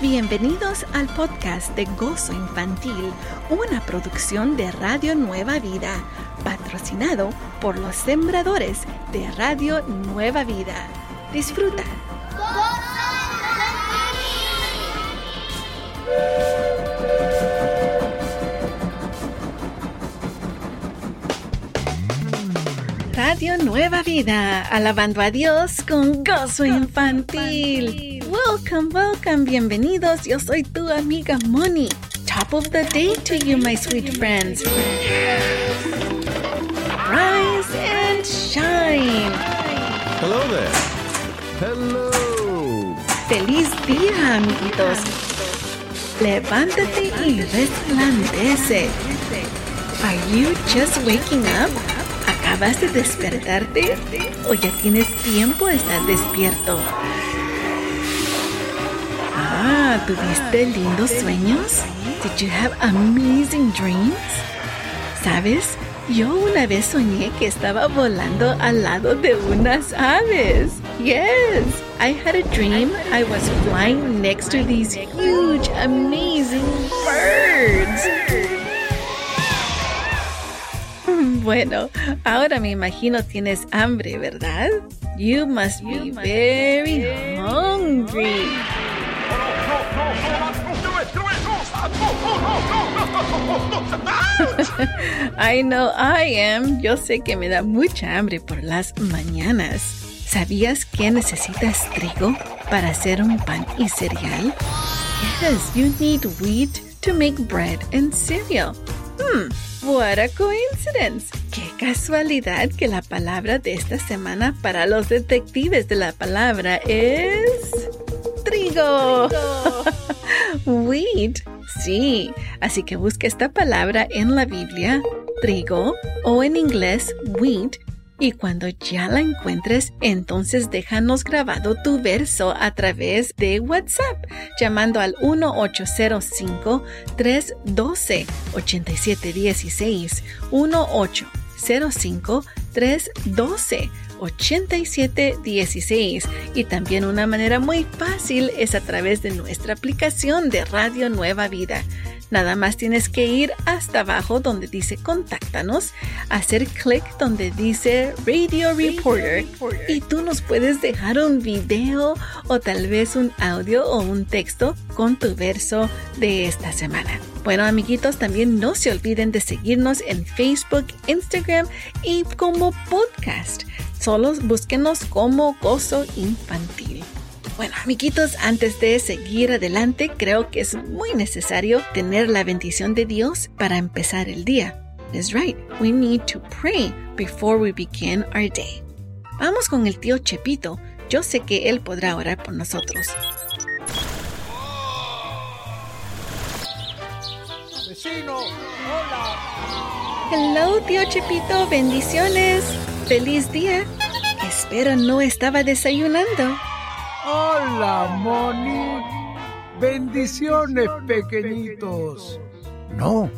Bienvenidos al podcast de Gozo Infantil, una producción de Radio Nueva Vida, patrocinado por los sembradores de Radio Nueva Vida. Disfruta. Radio Nueva Vida, alabando a Dios con gozo infantil. Welcome, welcome, bienvenidos. Yo soy tu amiga Moni. Top of the day to you, my sweet friends. Rise and shine. Hello there. Hello. Feliz día, amiguitos. Levántate y resplandece. Are you just waking up? ¿Acabas de despertarte? ¿O ya tienes tiempo de estar despierto? Ah, ¿tuviste lindos sueños? Did you have amazing dreams? ¿Sabes? Yo una vez soñé que estaba volando al lado de unas aves. Yes, I had a dream I was flying next to these huge, amazing birds. Bueno, ahora me imagino tienes hambre, ¿verdad? You must be very hungry. I know I am. Yo sé que me da mucha hambre por las mañanas. ¿Sabías que necesitas trigo para hacer un pan y cereal? Yes, you need wheat to make bread and cereal. Hmm, what a coincidence. Qué casualidad que la palabra de esta semana para los detectives de la palabra es trigo. Wheat. Sí, así que busca esta palabra en la Biblia, trigo, o en inglés, wheat, y cuando ya la encuentres, entonces déjanos grabado tu verso a través de WhatsApp, llamando al 1805-312-8716. 1805-312. 8716 y también una manera muy fácil es a través de nuestra aplicación de Radio Nueva Vida. Nada más tienes que ir hasta abajo donde dice contáctanos, hacer clic donde dice Radio Reporter y tú nos puedes dejar un video o tal vez un audio o un texto con tu verso de esta semana. Bueno amiguitos, también no se olviden de seguirnos en Facebook, Instagram y como podcast. Solo búsquenos como Gozo Infantil. Bueno, amiguitos, antes de seguir adelante, creo que es muy necesario tener la bendición de Dios para empezar el día. That's right, we need to pray before we begin our day. Vamos con el tío Chepito. Yo sé que él podrá orar por nosotros. Vecino, hola. Hello, tío Chepito, bendiciones. Feliz día. Espero no estaba desayunando. Hola, Moni. Bendiciones, pequeñitos. No,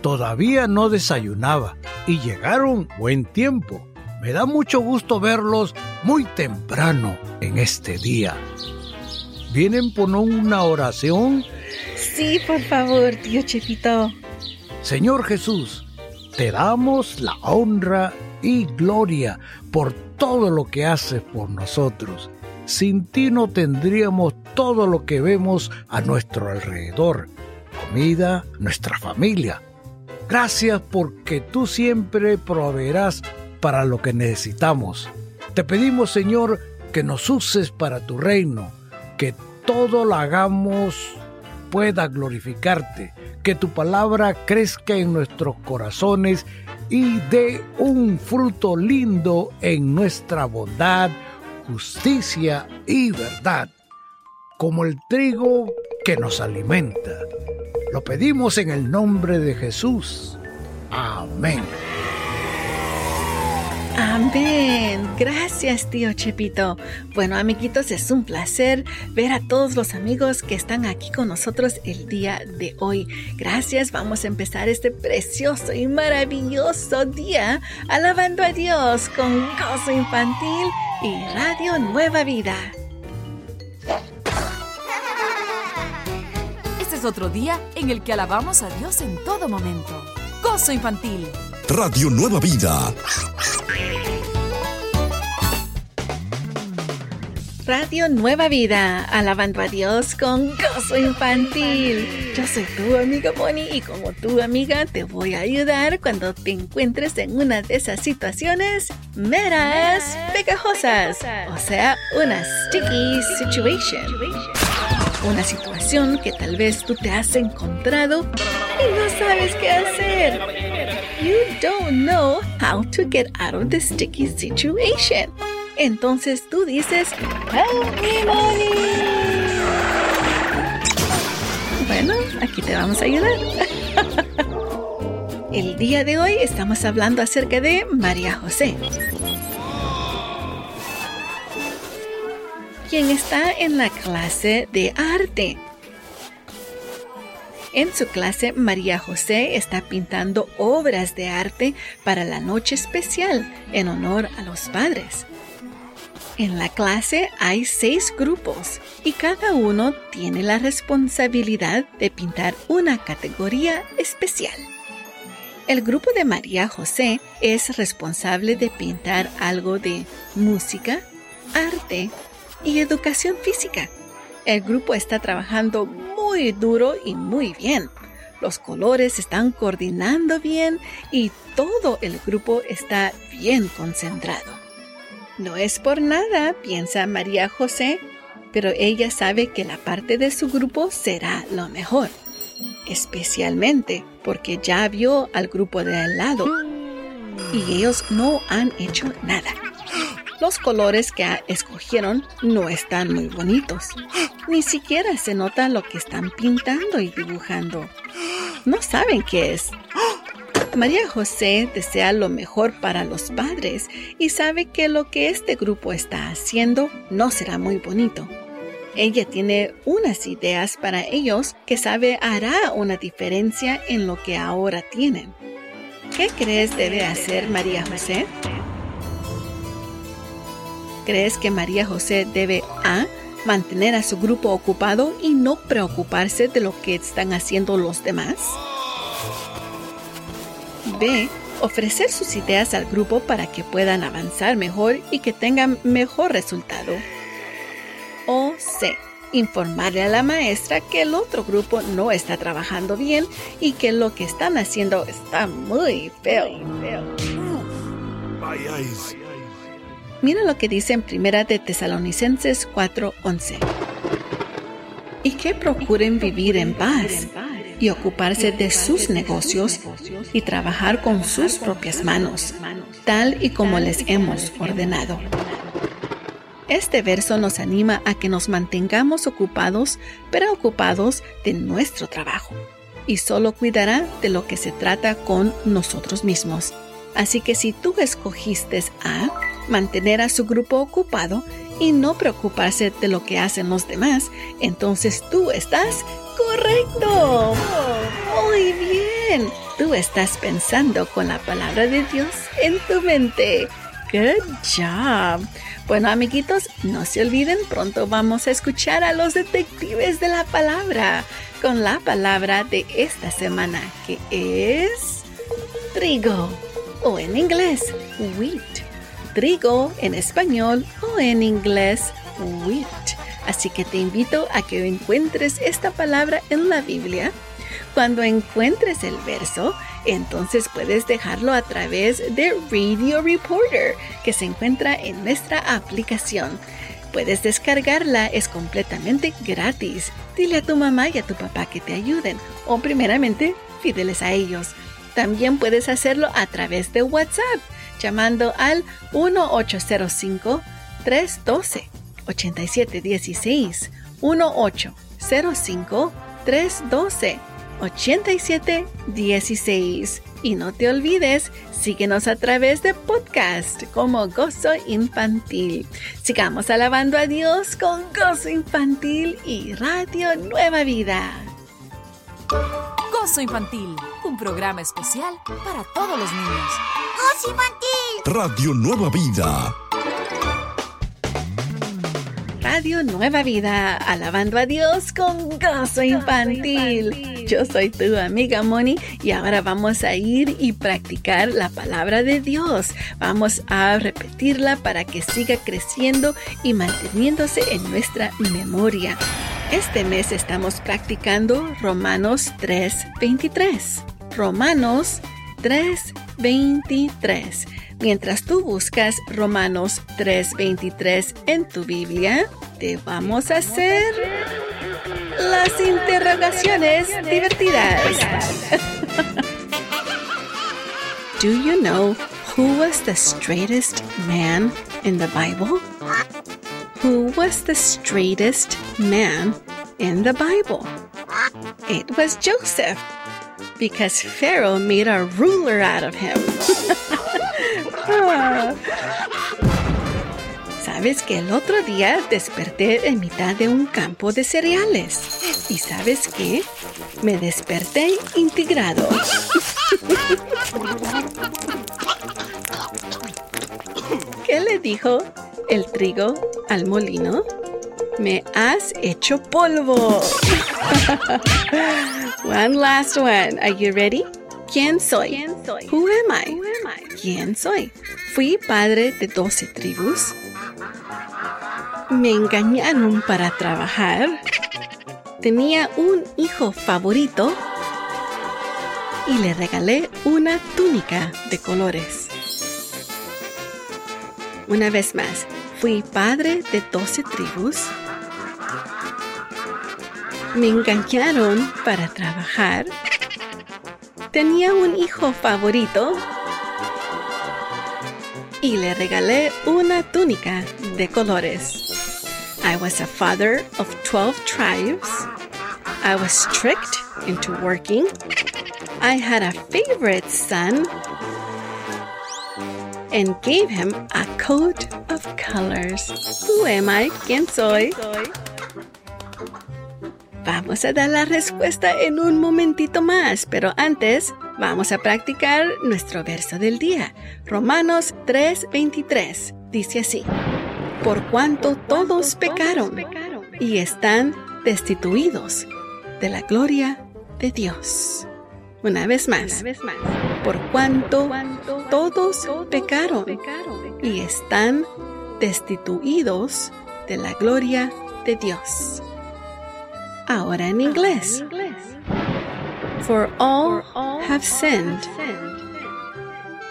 todavía no desayunaba y llegaron buen tiempo. Me da mucho gusto verlos muy temprano en este día. ¿Vienen por una oración? Sí, por favor, tío Chepito. Señor Jesús, te damos la honra y gloria por todo lo que haces por nosotros. Sin ti no tendríamos todo lo que vemos a nuestro alrededor, comida, nuestra familia. Gracias porque tú siempre proveerás para lo que necesitamos. Te pedimos, Señor, que nos uses para tu reino, que todo lo hagamos pueda glorificarte, que tu palabra crezca en nuestros corazones y dé un fruto lindo en nuestra bondad, justicia y verdad, como el trigo que nos alimenta. Lo pedimos en el nombre de Jesús. Amén. Amén. Gracias, tío Chepito. Bueno, amiguitos, es un placer ver a todos los amigos que están aquí con nosotros el día de hoy. Gracias. Vamos a empezar este precioso y maravilloso día alabando a Dios con gozo infantil y Radio Nueva Vida. otro día en el que alabamos a Dios en todo momento. Gozo infantil. Radio Nueva Vida. Radio Nueva Vida, alabando a Dios con gozo infantil. Yo soy tu amiga Moni y como tu amiga te voy a ayudar cuando te encuentres en una de esas situaciones meras pegajosas, o sea, una sticky situation. Una situación que tal vez tú te has encontrado y no sabes qué hacer. You don't know how to get out of the sticky situation. Entonces tú dices, ¡Help me, money! Bueno, aquí te vamos a ayudar. El día de hoy estamos hablando acerca de María José. Quien está en la clase de arte. En su clase, María José está pintando obras de arte para la noche especial en honor a los padres. En la clase hay seis grupos y cada uno tiene la responsabilidad de pintar una categoría especial. El grupo de María José es responsable de pintar algo de música, arte y educación física. El grupo está trabajando muy duro y muy bien. Los colores están coordinando bien y todo el grupo está bien concentrado. No es por nada, piensa María José, pero ella sabe que la parte de su grupo será lo mejor, especialmente porque ya vio al grupo de al lado y ellos no han hecho nada. Los colores que escogieron no están muy bonitos. Ni siquiera se nota lo que están pintando y dibujando. No saben qué es. María José desea lo mejor para los padres y sabe que lo que este grupo está haciendo no será muy bonito. Ella tiene unas ideas para ellos que sabe hará una diferencia en lo que ahora tienen. ¿Qué crees debe hacer María José? ¿Crees que María José debe A. mantener a su grupo ocupado y no preocuparse de lo que están haciendo los demás? B. Ofrecer sus ideas al grupo para que puedan avanzar mejor y que tengan mejor resultado. O C. Informarle a la maestra que el otro grupo no está trabajando bien y que lo que están haciendo está muy feo. Mira lo que dice en Primera de Tesalonicenses 4:11. Y que procuren vivir en paz y ocuparse de sus negocios y trabajar con sus propias manos, tal y como les hemos ordenado. Este verso nos anima a que nos mantengamos ocupados, preocupados de nuestro trabajo, y solo cuidará de lo que se trata con nosotros mismos. Así que si tú escogiste a mantener a su grupo ocupado y no preocuparse de lo que hacen los demás, entonces tú estás correcto. Muy bien. Tú estás pensando con la palabra de Dios en tu mente. Good job. Bueno, amiguitos, no se olviden, pronto vamos a escuchar a los detectives de la palabra con la palabra de esta semana, que es trigo o en inglés wheat. Trigo en español o en inglés wheat. Así que te invito a que encuentres esta palabra en la Biblia. Cuando encuentres el verso, entonces puedes dejarlo a través de Radio Reporter, que se encuentra en nuestra aplicación. Puedes descargarla, es completamente gratis. Dile a tu mamá y a tu papá que te ayuden, o primeramente, pídeles a ellos. También puedes hacerlo a través de WhatsApp, llamando al 1805 312 8716 1805 312 8716 y no te olvides, síguenos a través de podcast como Gozo Infantil. Sigamos alabando a Dios con Gozo Infantil y Radio Nueva Vida. Gozo Infantil, un programa especial para todos los niños. Gozo Infantil. Radio Nueva Vida. Radio Nueva Vida, alabando a Dios con gozo infantil. Yo soy tu amiga Moni y ahora vamos a ir y practicar la palabra de Dios. Vamos a repetirla para que siga creciendo y manteniéndose en nuestra memoria. Este mes estamos practicando Romanos 3:23. Romanos 3:23. Mientras tú buscas Romanos 3:23 en tu Biblia, te vamos a hacer las interrogaciones divertidas. Do you know who was the straightest man in the Bible? Who was the straightest man in the Bible? It was Joseph, because Pharaoh made a ruler out of him. Sabes que el otro día desperté en mitad de un campo de cereales. ¿Y sabes qué? Me desperté integrado. ¿Qué le dijo el trigo al molino? Me has hecho polvo. one last one. Are you ready? ¿Quién soy? Who am I? ¿Quién soy? Fui padre de doce tribus. Me engañaron para trabajar. Tenía un hijo favorito y le regalé una túnica de colores. Una vez más, fui padre de doce tribus. Me engañaron para trabajar. Tenía un hijo favorito y le regalé una túnica de colores. I was a father of 12 tribes. I was tricked into working. I had a favorite son and gave him a coat of colors. Who am I? ¿Quién soy? Vamos a dar la respuesta en un momentito más, pero antes vamos a practicar nuestro verso del día. Romanos 3:23 dice así, por cuanto todos pecaron y están destituidos de la gloria de Dios. Una vez más, por cuanto todos pecaron y están destituidos de la gloria de Dios. Ahora en inglés. For all have sinned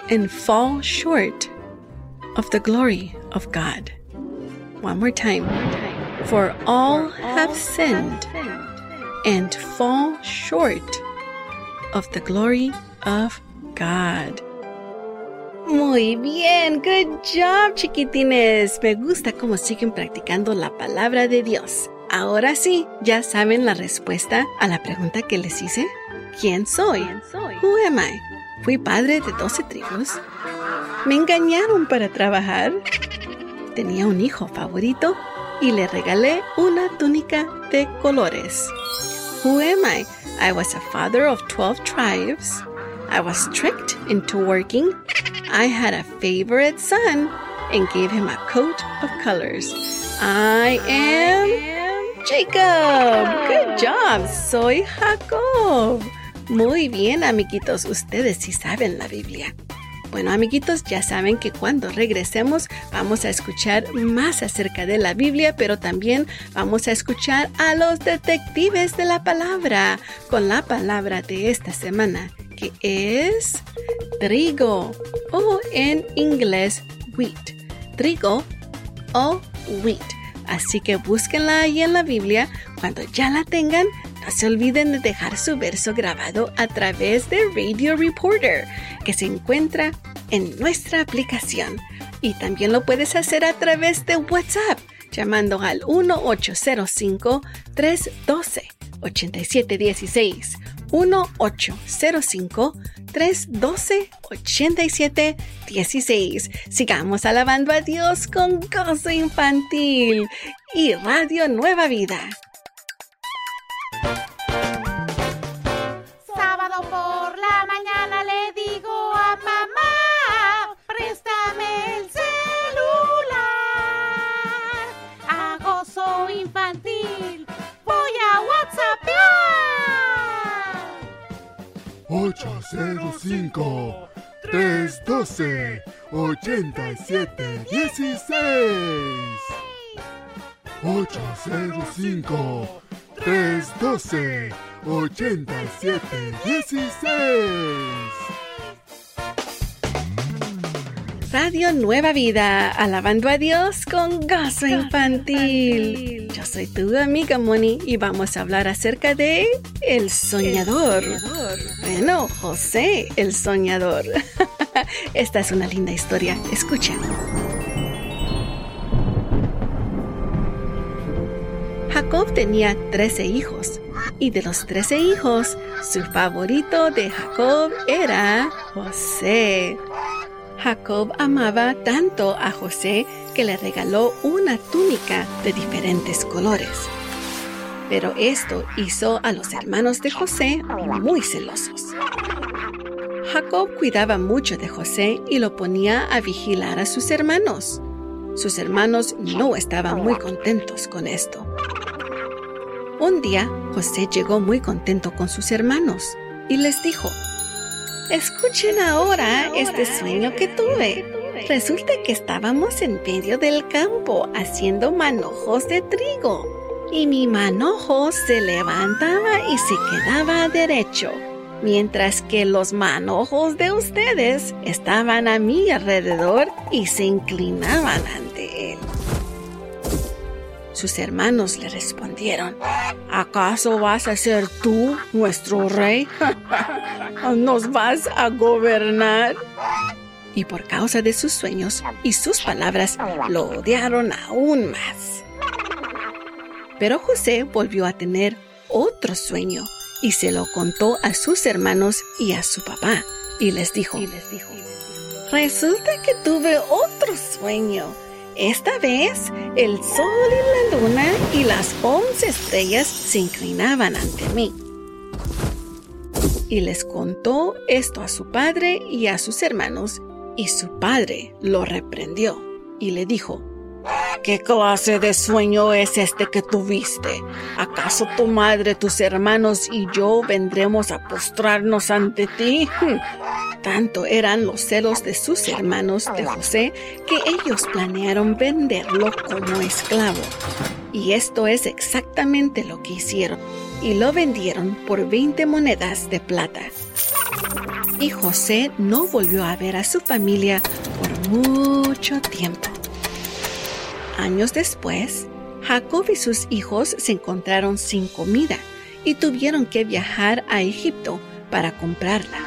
and fall short of the glory of God. One more time. For all have sinned and fall short of the glory of God. Muy bien, good job, chiquitines. Me gusta cómo siguen practicando la palabra de Dios. Ahora sí, ya saben la respuesta a la pregunta que les hice. ¿Quién soy? Who am I? Fui padre de 12 tribus. Me engañaron para trabajar. Tenía un hijo favorito y le regalé una túnica de colores. Who am I? I was a father of 12 tribes. I was tricked into working. I had a favorite son and gave him a coat of colors. I am Jacob. Good job. Soy Jacob. Muy bien, amiguitos. Ustedes sí saben la Biblia. Bueno, amiguitos, ya saben que cuando regresemos vamos a escuchar más acerca de la Biblia, pero también vamos a escuchar a los detectives de la palabra con la palabra de esta semana, que es trigo o en inglés wheat. Trigo o wheat. Así que búsquenla ahí en la Biblia. Cuando ya la tengan, no se olviden de dejar su verso grabado a través de Radio Reporter, que se encuentra en nuestra aplicación. Y también lo puedes hacer a través de WhatsApp, llamando al 1805-312-8716. 1805-312-8716. Sigamos alabando a Dios con gozo infantil y Radio Nueva Vida. 312 8716 805 312 8716 Radio Nueva Vida, alabando a Dios con gozo infantil. Yo soy tu amiga Moni y vamos a hablar acerca de el soñador. Bueno, José el soñador. Esta es una linda historia. Escuchen. Jacob tenía trece hijos y de los trece hijos, su favorito de Jacob era José. Jacob amaba tanto a José que le regaló una túnica de diferentes colores. Pero esto hizo a los hermanos de José muy celosos. Jacob cuidaba mucho de José y lo ponía a vigilar a sus hermanos. Sus hermanos no estaban muy contentos con esto. Un día, José llegó muy contento con sus hermanos y les dijo, Escuchen ahora este sueño que tuve. Resulta que estábamos en medio del campo haciendo manojos de trigo y mi manojo se levantaba y se quedaba derecho, mientras que los manojos de ustedes estaban a mi alrededor y se inclinaban ante él. Sus hermanos le respondieron, ¿acaso vas a ser tú nuestro rey? ¿Nos vas a gobernar? Y por causa de sus sueños y sus palabras, lo odiaron aún más. Pero José volvió a tener otro sueño y se lo contó a sus hermanos y a su papá. Y les dijo, resulta que tuve otro sueño esta vez, el sol y la luna y las once estrellas se inclinaban ante mí. Y les contó esto a su padre y a sus hermanos, y su padre lo reprendió y le dijo, ¿Qué clase de sueño es este que tuviste? ¿Acaso tu madre, tus hermanos y yo vendremos a postrarnos ante ti? Tanto eran los celos de sus hermanos de José que ellos planearon venderlo como esclavo. Y esto es exactamente lo que hicieron. Y lo vendieron por 20 monedas de plata. Y José no volvió a ver a su familia por mucho tiempo. Años después, Jacob y sus hijos se encontraron sin comida y tuvieron que viajar a Egipto para comprarla.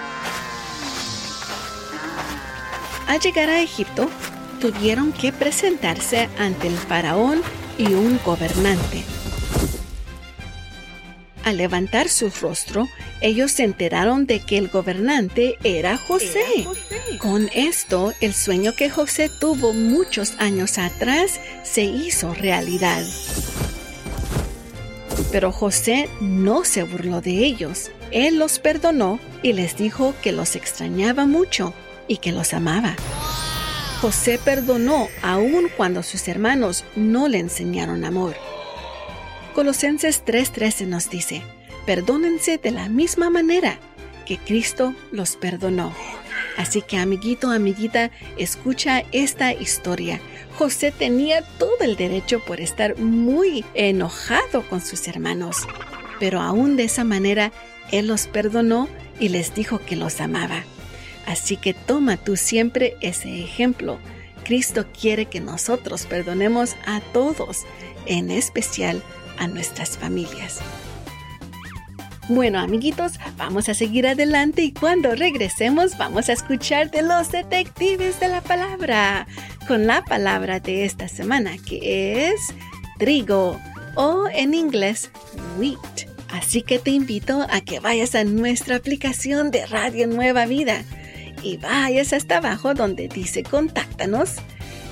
Al llegar a Egipto, tuvieron que presentarse ante el faraón y un gobernante. Al levantar su rostro, ellos se enteraron de que el gobernante era José. Con esto, el sueño que José tuvo muchos años atrás se hizo realidad. Pero José no se burló de ellos. Él los perdonó y les dijo que los extrañaba mucho y que los amaba. José perdonó aun cuando sus hermanos no le enseñaron amor. Colosenses 3:13 nos dice, perdónense de la misma manera que Cristo los perdonó. Así que amiguito, amiguita, escucha esta historia. José tenía todo el derecho por estar muy enojado con sus hermanos, pero aún de esa manera él los perdonó y les dijo que los amaba. Así que toma tú siempre ese ejemplo. Cristo quiere que nosotros perdonemos a todos, en especial a nuestras familias. Bueno, amiguitos, vamos a seguir adelante y cuando regresemos vamos a escuchar de los detectives de la palabra con la palabra de esta semana que es trigo o en inglés wheat. Así que te invito a que vayas a nuestra aplicación de Radio Nueva Vida y vayas hasta abajo donde dice contáctanos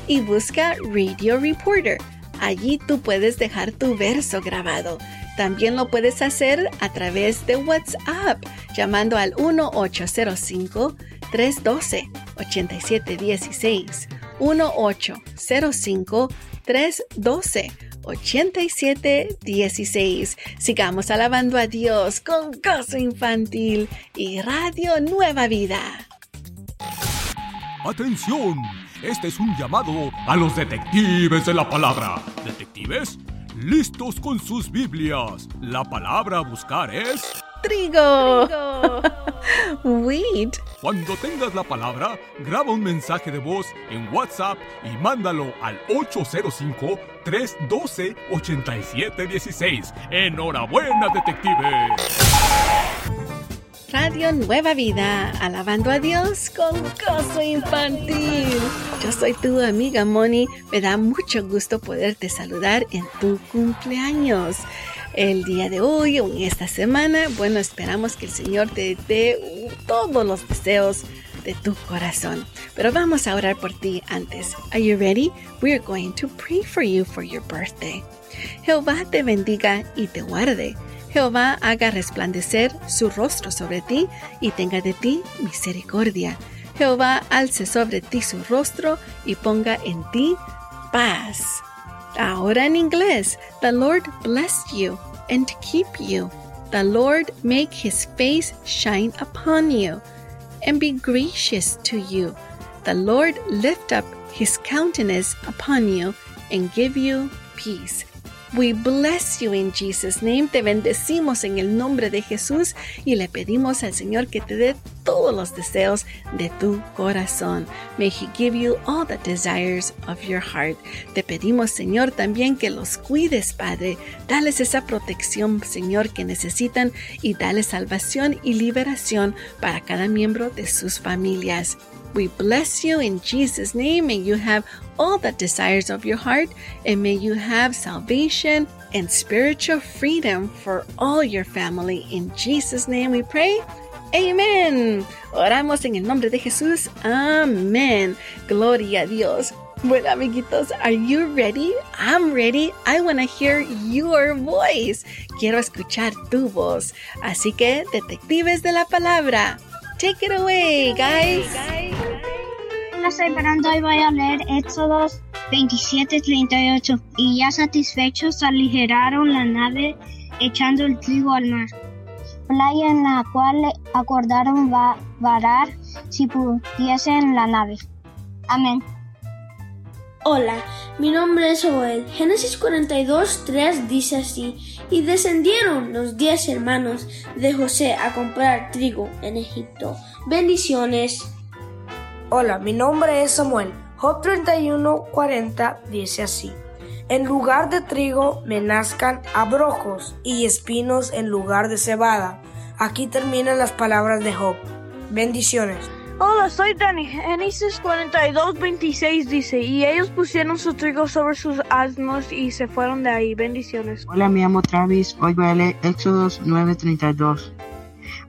y busca Radio Reporter Allí tú puedes dejar tu verso grabado. También lo puedes hacer a través de WhatsApp llamando al 1805 312 8716 1-805-312-8716. Sigamos alabando a Dios con gozo infantil y Radio Nueva Vida. ¡Atención! Este es un llamado a los detectives de la palabra. ¿Detectives? Listos con sus Biblias. La palabra a buscar es... Trigo. Wheat. Cuando tengas la palabra, graba un mensaje de voz en WhatsApp y mándalo al 805-312-8716. ¡Enhorabuena, detectives! Radio Nueva Vida, alabando a Dios con gozo infantil. Yo soy tu amiga Moni. Me da mucho gusto poderte saludar en tu cumpleaños. El día de hoy o en esta semana, bueno, esperamos que el Señor te dé todos los deseos de tu corazón. Pero vamos a orar por ti antes. Are you ready? We are going to pray for you for your birthday. Jehová te bendiga y te guarde. Jehová haga resplandecer su rostro sobre ti y tenga de ti misericordia. Jehová alce sobre ti su rostro y ponga en ti paz. Ahora en inglés, the Lord bless you and keep you. The Lord make his face shine upon you and be gracious to you. The Lord lift up his countenance upon you and give you peace. We bless you in Jesus' name. Te bendecimos en el nombre de Jesús y le pedimos al Señor que te dé todos los deseos de tu corazón. May He give you all the desires of your heart. Te pedimos, Señor, también que los cuides, Padre. Dales esa protección, Señor, que necesitan y dale salvación y liberación para cada miembro de sus familias. We bless you in Jesus' name. May you have all the desires of your heart, and may you have salvation and spiritual freedom for all your family. In Jesus' name we pray. Amen. Oramos en el nombre de Jesús. Amén. Gloria a Dios. Bueno, amiguitos, are you ready? I'm ready. I want to hear your voice. Quiero escuchar tu voz. Así que, detectives de la palabra, take it away, guys. Hola, soy Fernando y voy a leer Éxodos 27:38. Y ya satisfechos aligeraron la nave echando el trigo al mar, playa en la cual acordaron va varar si pudiesen la nave. Amén. Hola, mi nombre es Joel. Génesis 42, 3 dice así, y descendieron los diez hermanos de José a comprar trigo en Egipto. Bendiciones. Hola, mi nombre es Samuel. Job 31, 40 dice así, en lugar de trigo me nazcan abrojos y espinos en lugar de cebada. Aquí terminan las palabras de Job. Bendiciones. Hola, soy Dani. Génesis 42, 26 dice, y ellos pusieron su trigo sobre sus asnos y se fueron de ahí. Bendiciones. Hola, me llamo Travis. Hoy voy a leer Éxodos 9:32.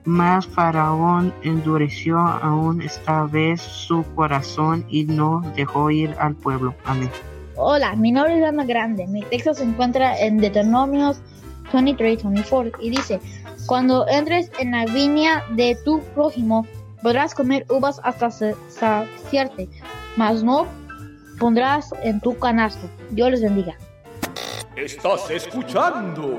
Mas Faraón endureció aún esta vez su corazón y no dejó ir al pueblo. Amén. Hola, mi nombre es Ana Grande. Mi texto se encuentra en Deuteronomios 23-24 y dice, cuando entres en la viña de tu prójimo, podrás comer uvas hasta saciarte, mas no pondrás en tu canasto. Dios les bendiga. Estás escuchando.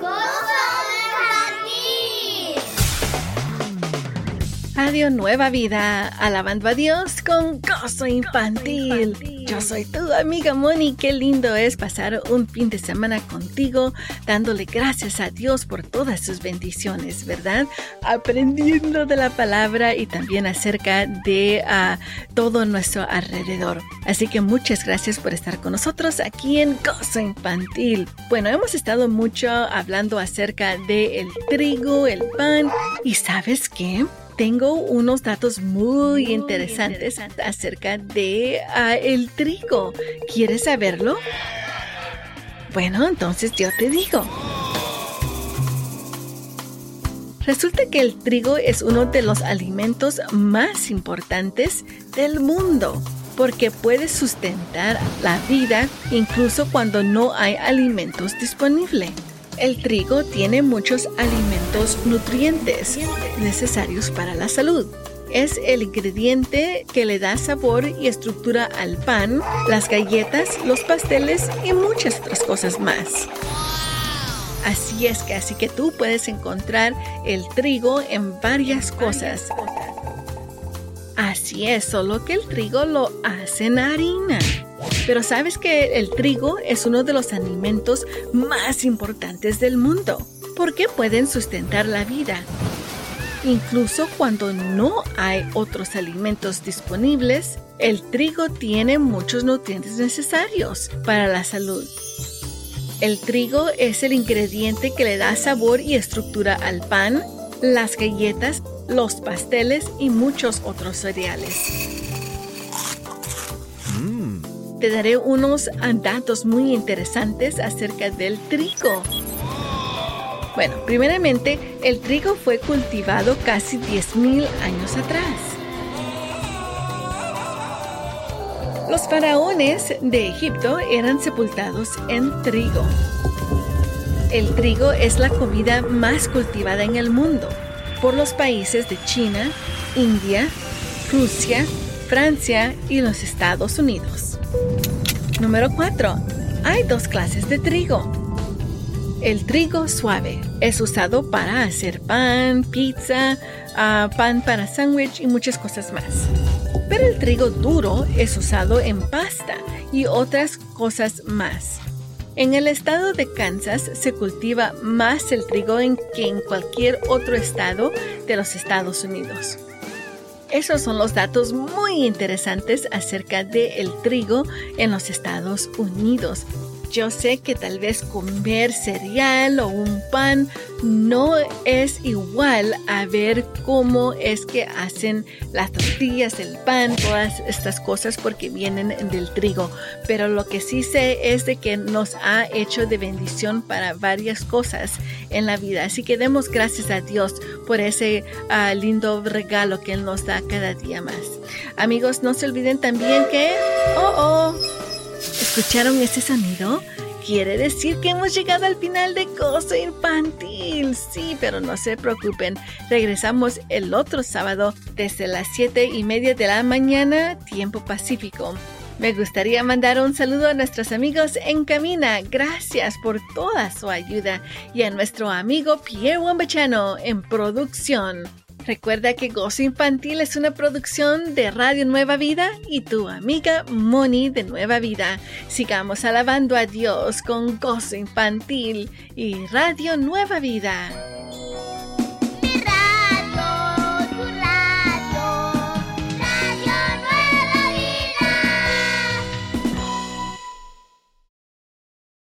Radio Nueva Vida, alabando a Dios con gozo infantil. Yo soy tu amiga Moni. Qué lindo es pasar un fin de semana contigo, dándole gracias a Dios por todas sus bendiciones, ¿verdad? Aprendiendo de la palabra y también acerca de uh, todo nuestro alrededor. Así que muchas gracias por estar con nosotros aquí en Gozo Infantil. Bueno, hemos estado mucho hablando acerca del trigo, el pan y ¿sabes qué? Tengo unos datos muy interesantes acerca de uh, el trigo. ¿Quieres saberlo? Bueno, entonces yo te digo. Resulta que el trigo es uno de los alimentos más importantes del mundo porque puede sustentar la vida incluso cuando no hay alimentos disponibles. El trigo tiene muchos alimentos nutrientes necesarios para la salud. es el ingrediente que le da sabor y estructura al pan, las galletas, los pasteles y muchas otras cosas más. Así es que así que tú puedes encontrar el trigo en varias cosas. Así es, solo que el trigo lo hacen harina. Pero sabes que el trigo es uno de los alimentos más importantes del mundo, porque pueden sustentar la vida. Incluso cuando no hay otros alimentos disponibles, el trigo tiene muchos nutrientes necesarios para la salud. El trigo es el ingrediente que le da sabor y estructura al pan, las galletas, los pasteles y muchos otros cereales. Te daré unos datos muy interesantes acerca del trigo. Bueno, primeramente, el trigo fue cultivado casi 10.000 años atrás. Los faraones de Egipto eran sepultados en trigo. El trigo es la comida más cultivada en el mundo por los países de China, India, Rusia, Francia y los Estados Unidos. Número 4. Hay dos clases de trigo. El trigo suave es usado para hacer pan, pizza, ah, pan para sándwich y muchas cosas más. Pero el trigo duro es usado en pasta y otras cosas más. En el estado de Kansas se cultiva más el trigo que en cualquier otro estado de los Estados Unidos. Esos son los datos muy interesantes acerca del trigo en los Estados Unidos. Yo sé que tal vez comer cereal o un pan no es igual a ver cómo es que hacen las tortillas, el pan, todas estas cosas porque vienen del trigo. Pero lo que sí sé es de que nos ha hecho de bendición para varias cosas en la vida. Así que demos gracias a Dios por ese ah, lindo regalo que Él nos da cada día más. Amigos, no se olviden también que... ¡Oh, oh! ¿Escucharon ese sonido? Quiere decir que hemos llegado al final de Gozo Infantil. Sí, pero no se preocupen. Regresamos el otro sábado desde las 7 y media de la mañana, tiempo pacífico. Me gustaría mandar un saludo a nuestros amigos en Camina. Gracias por toda su ayuda. Y a nuestro amigo Pierre Wambachano en producción. Recuerda que Gozo Infantil es una producción de Radio Nueva Vida y tu amiga Moni de Nueva Vida. Sigamos alabando a Dios con Gozo Infantil y Radio Nueva Vida.